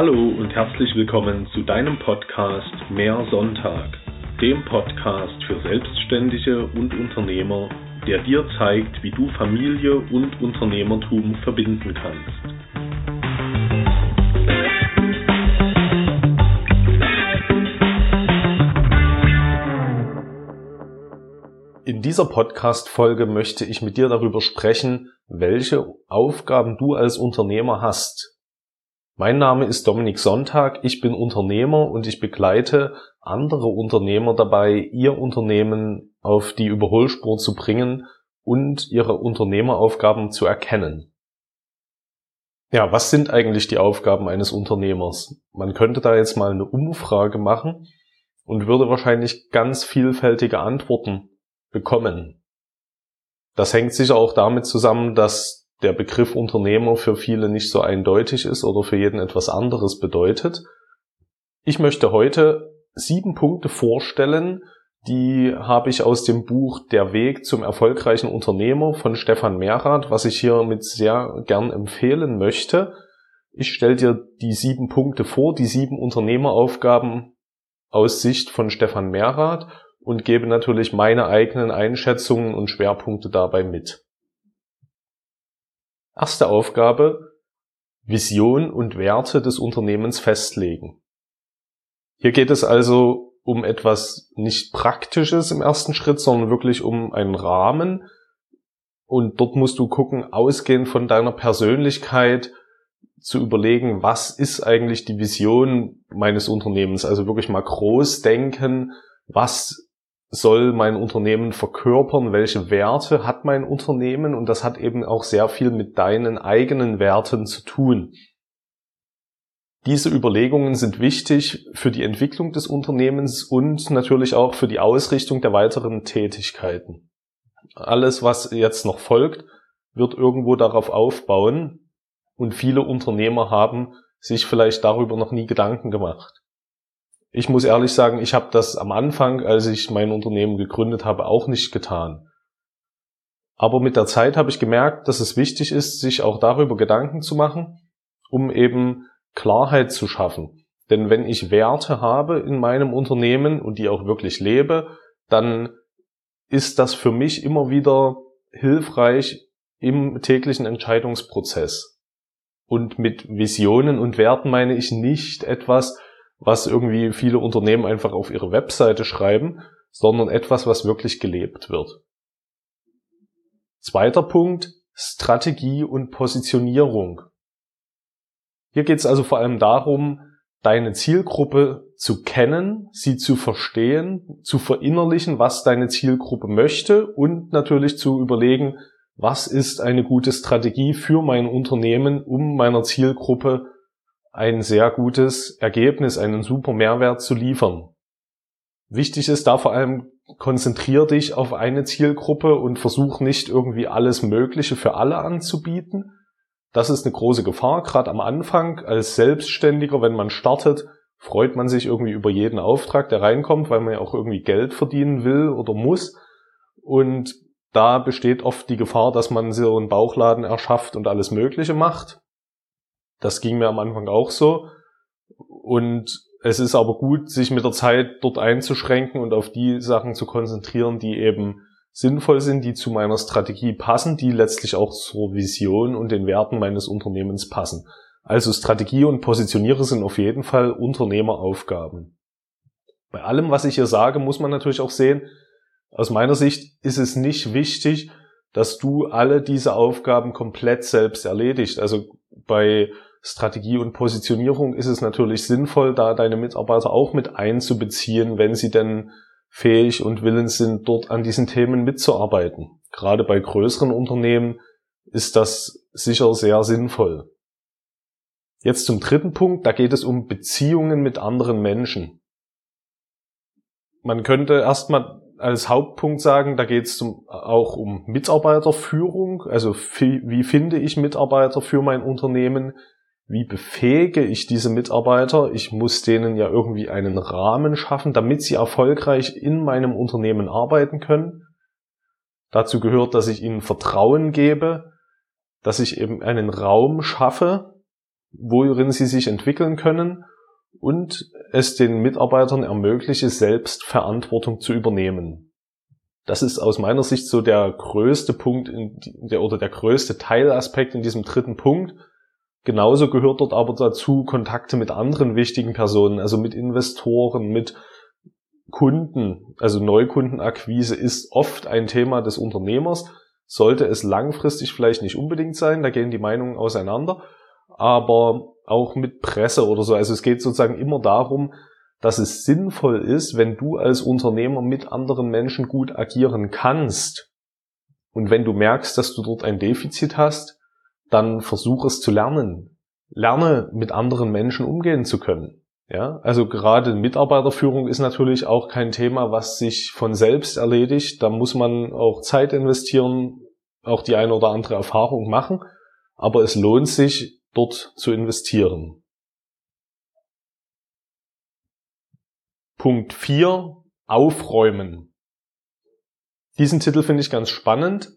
Hallo und herzlich willkommen zu deinem Podcast Mehr Sonntag, dem Podcast für Selbstständige und Unternehmer, der dir zeigt, wie du Familie und Unternehmertum verbinden kannst. In dieser Podcast-Folge möchte ich mit dir darüber sprechen, welche Aufgaben du als Unternehmer hast. Mein Name ist Dominik Sonntag, ich bin Unternehmer und ich begleite andere Unternehmer dabei, ihr Unternehmen auf die Überholspur zu bringen und ihre Unternehmeraufgaben zu erkennen. Ja, was sind eigentlich die Aufgaben eines Unternehmers? Man könnte da jetzt mal eine Umfrage machen und würde wahrscheinlich ganz vielfältige Antworten bekommen. Das hängt sicher auch damit zusammen, dass der Begriff Unternehmer für viele nicht so eindeutig ist oder für jeden etwas anderes bedeutet. Ich möchte heute sieben Punkte vorstellen, die habe ich aus dem Buch Der Weg zum erfolgreichen Unternehmer von Stefan Mehrath, was ich hiermit sehr gern empfehlen möchte. Ich stelle dir die sieben Punkte vor, die sieben Unternehmeraufgaben aus Sicht von Stefan Mehrath und gebe natürlich meine eigenen Einschätzungen und Schwerpunkte dabei mit. Erste Aufgabe, Vision und Werte des Unternehmens festlegen. Hier geht es also um etwas nicht Praktisches im ersten Schritt, sondern wirklich um einen Rahmen. Und dort musst du gucken, ausgehend von deiner Persönlichkeit, zu überlegen, was ist eigentlich die Vision meines Unternehmens? Also wirklich mal groß denken, was soll mein Unternehmen verkörpern, welche Werte hat mein Unternehmen und das hat eben auch sehr viel mit deinen eigenen Werten zu tun. Diese Überlegungen sind wichtig für die Entwicklung des Unternehmens und natürlich auch für die Ausrichtung der weiteren Tätigkeiten. Alles, was jetzt noch folgt, wird irgendwo darauf aufbauen und viele Unternehmer haben sich vielleicht darüber noch nie Gedanken gemacht ich muss ehrlich sagen, ich habe das am Anfang, als ich mein Unternehmen gegründet habe, auch nicht getan. Aber mit der Zeit habe ich gemerkt, dass es wichtig ist, sich auch darüber Gedanken zu machen, um eben Klarheit zu schaffen. Denn wenn ich Werte habe in meinem Unternehmen und die auch wirklich lebe, dann ist das für mich immer wieder hilfreich im täglichen Entscheidungsprozess. Und mit Visionen und Werten meine ich nicht etwas, was irgendwie viele Unternehmen einfach auf ihre Webseite schreiben, sondern etwas, was wirklich gelebt wird. Zweiter Punkt, Strategie und Positionierung. Hier geht es also vor allem darum, deine Zielgruppe zu kennen, sie zu verstehen, zu verinnerlichen, was deine Zielgruppe möchte und natürlich zu überlegen, was ist eine gute Strategie für mein Unternehmen, um meiner Zielgruppe ein sehr gutes Ergebnis, einen super Mehrwert zu liefern. Wichtig ist da vor allem, konzentrier dich auf eine Zielgruppe und versuch nicht irgendwie alles Mögliche für alle anzubieten. Das ist eine große Gefahr, gerade am Anfang als Selbstständiger, wenn man startet, freut man sich irgendwie über jeden Auftrag, der reinkommt, weil man ja auch irgendwie Geld verdienen will oder muss. Und da besteht oft die Gefahr, dass man so einen Bauchladen erschafft und alles Mögliche macht. Das ging mir am Anfang auch so. Und es ist aber gut, sich mit der Zeit dort einzuschränken und auf die Sachen zu konzentrieren, die eben sinnvoll sind, die zu meiner Strategie passen, die letztlich auch zur Vision und den Werten meines Unternehmens passen. Also Strategie und Positioniere sind auf jeden Fall Unternehmeraufgaben. Bei allem, was ich hier sage, muss man natürlich auch sehen, aus meiner Sicht ist es nicht wichtig, dass du alle diese Aufgaben komplett selbst erledigst. Also bei Strategie und Positionierung ist es natürlich sinnvoll, da deine Mitarbeiter auch mit einzubeziehen, wenn sie denn fähig und willens sind, dort an diesen Themen mitzuarbeiten. Gerade bei größeren Unternehmen ist das sicher sehr sinnvoll. Jetzt zum dritten Punkt, da geht es um Beziehungen mit anderen Menschen. Man könnte erstmal als Hauptpunkt sagen, da geht es auch um Mitarbeiterführung, also wie finde ich Mitarbeiter für mein Unternehmen, wie befähige ich diese Mitarbeiter? Ich muss denen ja irgendwie einen Rahmen schaffen, damit sie erfolgreich in meinem Unternehmen arbeiten können. Dazu gehört, dass ich ihnen Vertrauen gebe, dass ich eben einen Raum schaffe, worin sie sich entwickeln können und es den Mitarbeitern ermögliche, selbst Verantwortung zu übernehmen. Das ist aus meiner Sicht so der größte Punkt in der, oder der größte Teilaspekt in diesem dritten Punkt. Genauso gehört dort aber dazu Kontakte mit anderen wichtigen Personen, also mit Investoren, mit Kunden. Also Neukundenakquise ist oft ein Thema des Unternehmers, sollte es langfristig vielleicht nicht unbedingt sein, da gehen die Meinungen auseinander, aber auch mit Presse oder so. Also es geht sozusagen immer darum, dass es sinnvoll ist, wenn du als Unternehmer mit anderen Menschen gut agieren kannst. Und wenn du merkst, dass du dort ein Defizit hast, dann versuch es zu lernen. Lerne mit anderen Menschen umgehen zu können. Ja, also gerade Mitarbeiterführung ist natürlich auch kein Thema, was sich von selbst erledigt. Da muss man auch Zeit investieren, auch die eine oder andere Erfahrung machen. Aber es lohnt sich, dort zu investieren. Punkt 4. Aufräumen. Diesen Titel finde ich ganz spannend,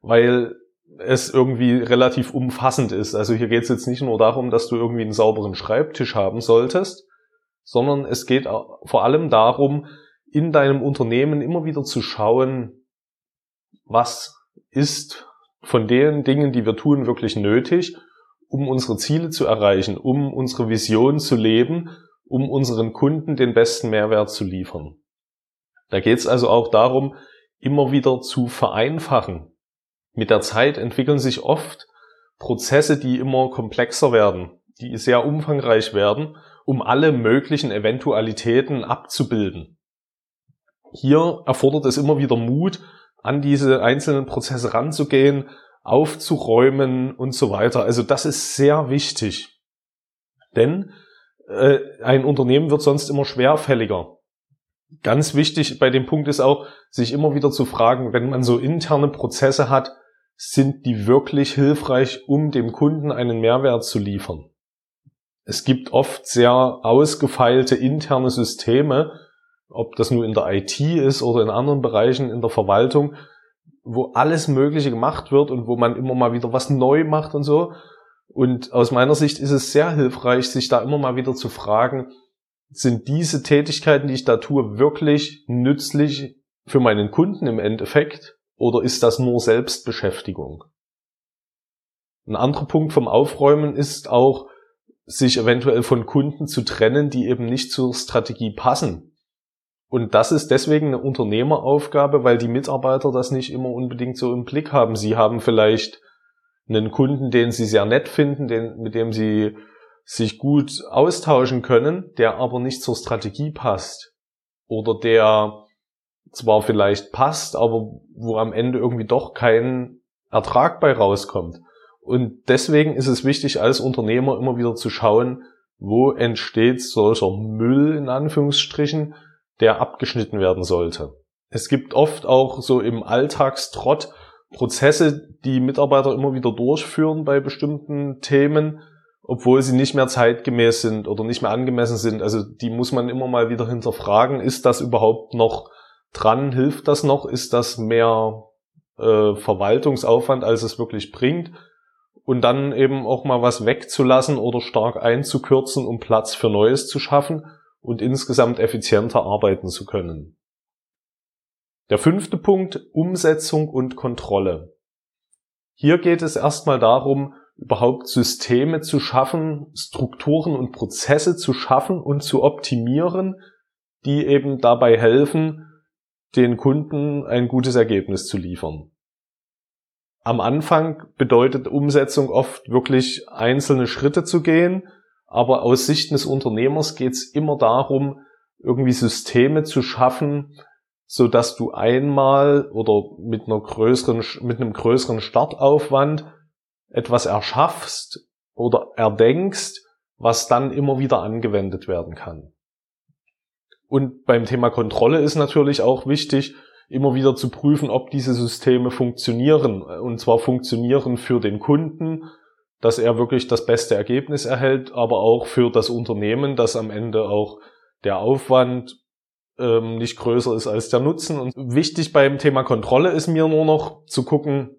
weil es irgendwie relativ umfassend ist. Also hier geht es jetzt nicht nur darum, dass du irgendwie einen sauberen Schreibtisch haben solltest, sondern es geht vor allem darum, in deinem Unternehmen immer wieder zu schauen, was ist von den Dingen, die wir tun, wirklich nötig, um unsere Ziele zu erreichen, um unsere Vision zu leben um unseren Kunden den besten Mehrwert zu liefern. Da geht es also auch darum, immer wieder zu vereinfachen. Mit der Zeit entwickeln sich oft Prozesse, die immer komplexer werden, die sehr umfangreich werden, um alle möglichen Eventualitäten abzubilden. Hier erfordert es immer wieder Mut, an diese einzelnen Prozesse ranzugehen, aufzuräumen und so weiter. Also das ist sehr wichtig. Denn äh, ein Unternehmen wird sonst immer schwerfälliger. Ganz wichtig bei dem Punkt ist auch, sich immer wieder zu fragen, wenn man so interne Prozesse hat, sind die wirklich hilfreich, um dem Kunden einen Mehrwert zu liefern? Es gibt oft sehr ausgefeilte interne Systeme, ob das nur in der IT ist oder in anderen Bereichen in der Verwaltung, wo alles Mögliche gemacht wird und wo man immer mal wieder was neu macht und so. Und aus meiner Sicht ist es sehr hilfreich, sich da immer mal wieder zu fragen, sind diese Tätigkeiten, die ich da tue, wirklich nützlich für meinen Kunden im Endeffekt oder ist das nur Selbstbeschäftigung? Ein anderer Punkt vom Aufräumen ist auch, sich eventuell von Kunden zu trennen, die eben nicht zur Strategie passen. Und das ist deswegen eine Unternehmeraufgabe, weil die Mitarbeiter das nicht immer unbedingt so im Blick haben. Sie haben vielleicht einen Kunden, den sie sehr nett finden, den, mit dem sie sich gut austauschen können, der aber nicht zur Strategie passt. Oder der zwar vielleicht passt, aber wo am Ende irgendwie doch kein Ertrag bei rauskommt. Und deswegen ist es wichtig, als Unternehmer immer wieder zu schauen, wo entsteht solcher Müll in Anführungsstrichen, der abgeschnitten werden sollte. Es gibt oft auch so im Alltagstrott Prozesse, die Mitarbeiter immer wieder durchführen bei bestimmten Themen, obwohl sie nicht mehr zeitgemäß sind oder nicht mehr angemessen sind. Also die muss man immer mal wieder hinterfragen. Ist das überhaupt noch dran? Hilft das noch? Ist das mehr äh, Verwaltungsaufwand, als es wirklich bringt? Und dann eben auch mal was wegzulassen oder stark einzukürzen, um Platz für Neues zu schaffen und insgesamt effizienter arbeiten zu können. Der fünfte Punkt, Umsetzung und Kontrolle. Hier geht es erstmal darum, überhaupt Systeme zu schaffen, Strukturen und Prozesse zu schaffen und zu optimieren, die eben dabei helfen, den Kunden ein gutes Ergebnis zu liefern. Am Anfang bedeutet Umsetzung oft wirklich einzelne Schritte zu gehen, aber aus Sicht des Unternehmers geht es immer darum, irgendwie Systeme zu schaffen, so dass du einmal oder mit einer größeren, mit einem größeren Startaufwand etwas erschaffst oder erdenkst, was dann immer wieder angewendet werden kann. Und beim Thema Kontrolle ist natürlich auch wichtig, immer wieder zu prüfen, ob diese Systeme funktionieren. Und zwar funktionieren für den Kunden, dass er wirklich das beste Ergebnis erhält, aber auch für das Unternehmen, dass am Ende auch der Aufwand ähm, nicht größer ist als der Nutzen. Und wichtig beim Thema Kontrolle ist mir nur noch zu gucken,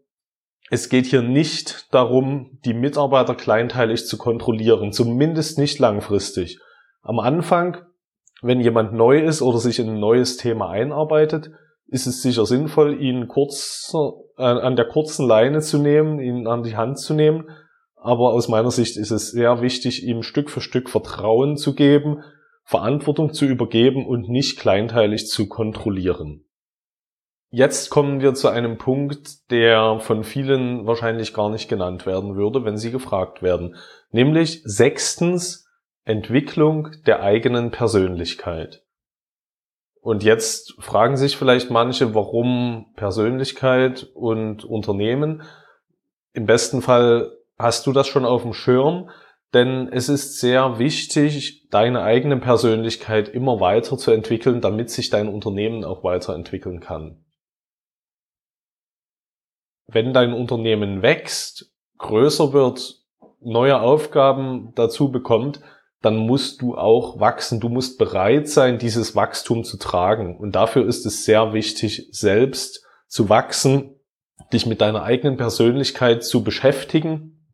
es geht hier nicht darum, die Mitarbeiter kleinteilig zu kontrollieren, zumindest nicht langfristig. Am Anfang, wenn jemand neu ist oder sich in ein neues Thema einarbeitet, ist es sicher sinnvoll, ihn kurz äh, an der kurzen Leine zu nehmen, ihn an die Hand zu nehmen. Aber aus meiner Sicht ist es sehr wichtig, ihm Stück für Stück Vertrauen zu geben, Verantwortung zu übergeben und nicht kleinteilig zu kontrollieren. Jetzt kommen wir zu einem Punkt, der von vielen wahrscheinlich gar nicht genannt werden würde, wenn sie gefragt werden. Nämlich sechstens Entwicklung der eigenen Persönlichkeit. Und jetzt fragen sich vielleicht manche, warum Persönlichkeit und Unternehmen. Im besten Fall hast du das schon auf dem Schirm, denn es ist sehr wichtig, deine eigene Persönlichkeit immer weiter zu entwickeln, damit sich dein Unternehmen auch weiterentwickeln kann wenn dein Unternehmen wächst, größer wird, neue Aufgaben dazu bekommt, dann musst du auch wachsen. Du musst bereit sein, dieses Wachstum zu tragen. Und dafür ist es sehr wichtig, selbst zu wachsen, dich mit deiner eigenen Persönlichkeit zu beschäftigen,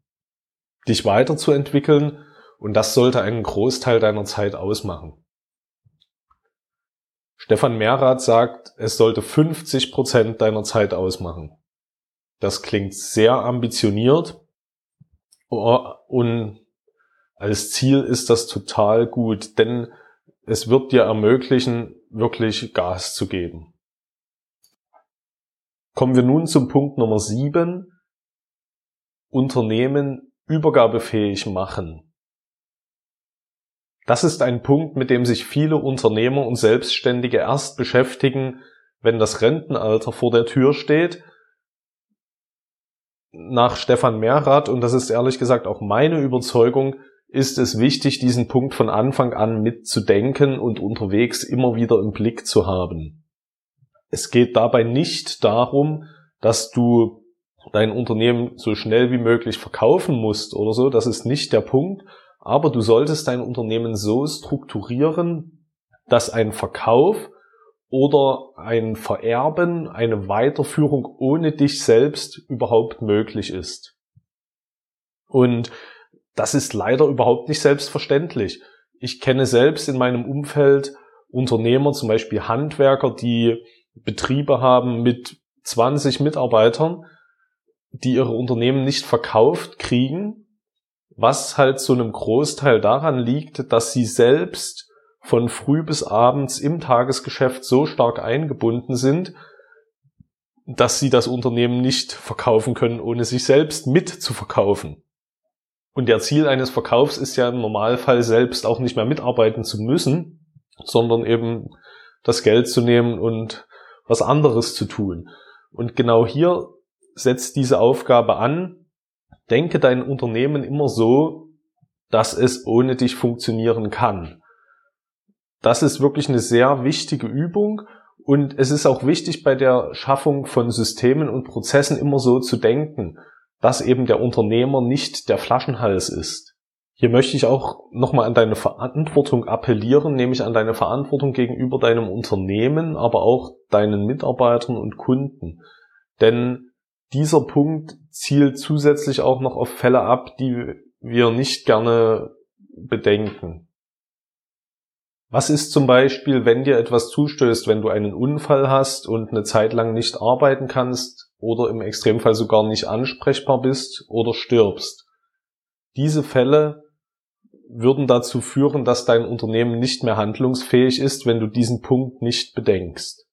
dich weiterzuentwickeln. Und das sollte einen Großteil deiner Zeit ausmachen. Stefan Mehrath sagt, es sollte 50 Prozent deiner Zeit ausmachen. Das klingt sehr ambitioniert und als Ziel ist das total gut, denn es wird dir ermöglichen, wirklich Gas zu geben. Kommen wir nun zum Punkt Nummer sieben: Unternehmen übergabefähig machen. Das ist ein Punkt, mit dem sich viele Unternehmer und Selbstständige erst beschäftigen, wenn das Rentenalter vor der Tür steht nach Stefan Mehrath, und das ist ehrlich gesagt auch meine Überzeugung, ist es wichtig, diesen Punkt von Anfang an mitzudenken und unterwegs immer wieder im Blick zu haben. Es geht dabei nicht darum, dass du dein Unternehmen so schnell wie möglich verkaufen musst oder so, das ist nicht der Punkt, aber du solltest dein Unternehmen so strukturieren, dass ein Verkauf oder ein Vererben, eine Weiterführung ohne dich selbst überhaupt möglich ist. Und das ist leider überhaupt nicht selbstverständlich. Ich kenne selbst in meinem Umfeld Unternehmer, zum Beispiel Handwerker, die Betriebe haben mit 20 Mitarbeitern, die ihre Unternehmen nicht verkauft kriegen, was halt zu einem Großteil daran liegt, dass sie selbst von früh bis abends im Tagesgeschäft so stark eingebunden sind, dass sie das Unternehmen nicht verkaufen können, ohne sich selbst mit zu verkaufen. Und der Ziel eines Verkaufs ist ja im Normalfall selbst auch nicht mehr mitarbeiten zu müssen, sondern eben das Geld zu nehmen und was anderes zu tun. Und genau hier setzt diese Aufgabe an. Denke dein Unternehmen immer so, dass es ohne dich funktionieren kann. Das ist wirklich eine sehr wichtige Übung und es ist auch wichtig bei der Schaffung von Systemen und Prozessen immer so zu denken, dass eben der Unternehmer nicht der Flaschenhals ist. Hier möchte ich auch nochmal an deine Verantwortung appellieren, nämlich an deine Verantwortung gegenüber deinem Unternehmen, aber auch deinen Mitarbeitern und Kunden. Denn dieser Punkt zielt zusätzlich auch noch auf Fälle ab, die wir nicht gerne bedenken. Was ist zum Beispiel, wenn dir etwas zustößt, wenn du einen Unfall hast und eine Zeit lang nicht arbeiten kannst oder im Extremfall sogar nicht ansprechbar bist oder stirbst? Diese Fälle würden dazu führen, dass dein Unternehmen nicht mehr handlungsfähig ist, wenn du diesen Punkt nicht bedenkst.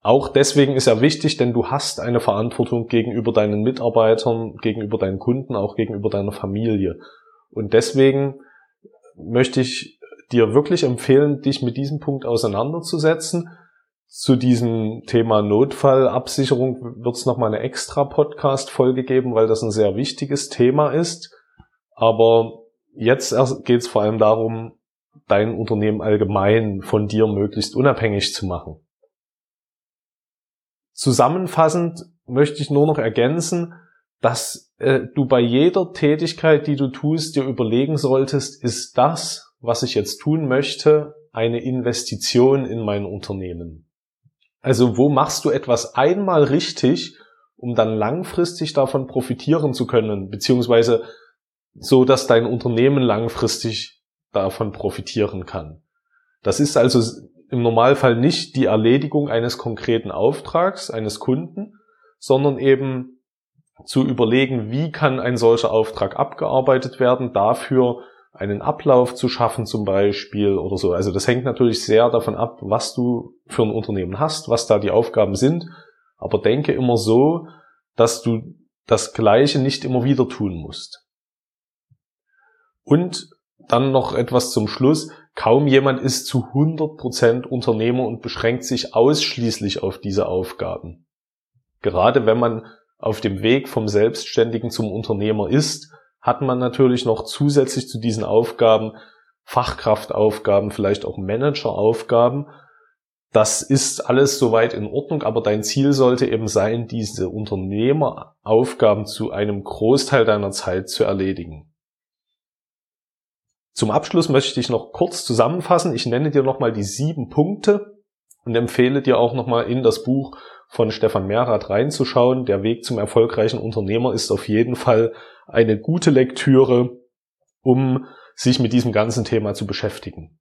Auch deswegen ist er wichtig, denn du hast eine Verantwortung gegenüber deinen Mitarbeitern, gegenüber deinen Kunden, auch gegenüber deiner Familie. Und deswegen möchte ich dir wirklich empfehlen, dich mit diesem Punkt auseinanderzusetzen. Zu diesem Thema Notfallabsicherung wird es nochmal eine extra Podcast-Folge geben, weil das ein sehr wichtiges Thema ist. Aber jetzt geht es vor allem darum, dein Unternehmen allgemein von dir möglichst unabhängig zu machen. Zusammenfassend möchte ich nur noch ergänzen, dass äh, du bei jeder Tätigkeit, die du tust, dir überlegen solltest, ist das, was ich jetzt tun möchte, eine Investition in mein Unternehmen. Also wo machst du etwas einmal richtig um dann langfristig davon profitieren zu können, beziehungsweise so, dass dein Unternehmen langfristig davon profitieren kann. Das ist also im Normalfall nicht die Erledigung eines konkreten Auftrags eines Kunden, sondern eben zu überlegen, wie kann ein solcher Auftrag abgearbeitet werden, dafür einen Ablauf zu schaffen zum Beispiel oder so. Also das hängt natürlich sehr davon ab, was du für ein Unternehmen hast, was da die Aufgaben sind. Aber denke immer so, dass du das Gleiche nicht immer wieder tun musst. Und dann noch etwas zum Schluss. Kaum jemand ist zu 100% Unternehmer und beschränkt sich ausschließlich auf diese Aufgaben. Gerade wenn man auf dem Weg vom Selbstständigen zum Unternehmer ist, hat man natürlich noch zusätzlich zu diesen Aufgaben Fachkraftaufgaben, vielleicht auch Manageraufgaben. Das ist alles soweit in Ordnung, aber dein Ziel sollte eben sein, diese Unternehmeraufgaben zu einem Großteil deiner Zeit zu erledigen. Zum Abschluss möchte ich noch kurz zusammenfassen. Ich nenne dir nochmal die sieben Punkte und empfehle dir auch nochmal in das Buch von Stefan Mehrath reinzuschauen. Der Weg zum erfolgreichen Unternehmer ist auf jeden Fall eine gute Lektüre, um sich mit diesem ganzen Thema zu beschäftigen.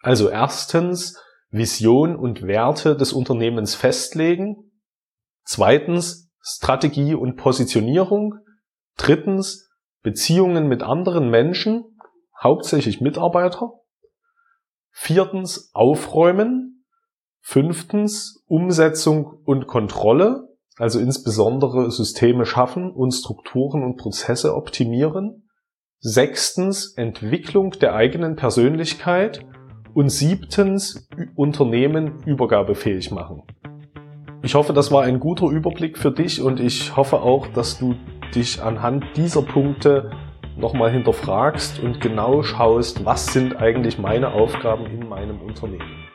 Also erstens Vision und Werte des Unternehmens festlegen. Zweitens Strategie und Positionierung. Drittens Beziehungen mit anderen Menschen, hauptsächlich Mitarbeiter. Viertens Aufräumen. Fünftens Umsetzung und Kontrolle, also insbesondere Systeme schaffen und Strukturen und Prozesse optimieren. Sechstens Entwicklung der eigenen Persönlichkeit und siebtens Unternehmen übergabefähig machen. Ich hoffe, das war ein guter Überblick für dich und ich hoffe auch, dass du dich anhand dieser Punkte nochmal hinterfragst und genau schaust, was sind eigentlich meine Aufgaben in meinem Unternehmen.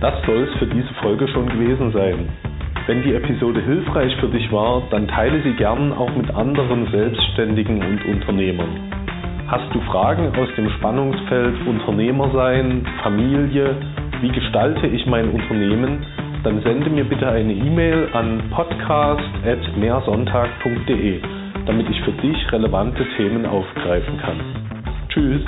Das soll es für diese Folge schon gewesen sein. Wenn die Episode hilfreich für dich war, dann teile sie gern auch mit anderen Selbstständigen und Unternehmern. Hast du Fragen aus dem Spannungsfeld Unternehmer sein, Familie, wie gestalte ich mein Unternehmen, dann sende mir bitte eine E-Mail an podcast.mehrsonntag.de, damit ich für dich relevante Themen aufgreifen kann. Tschüss!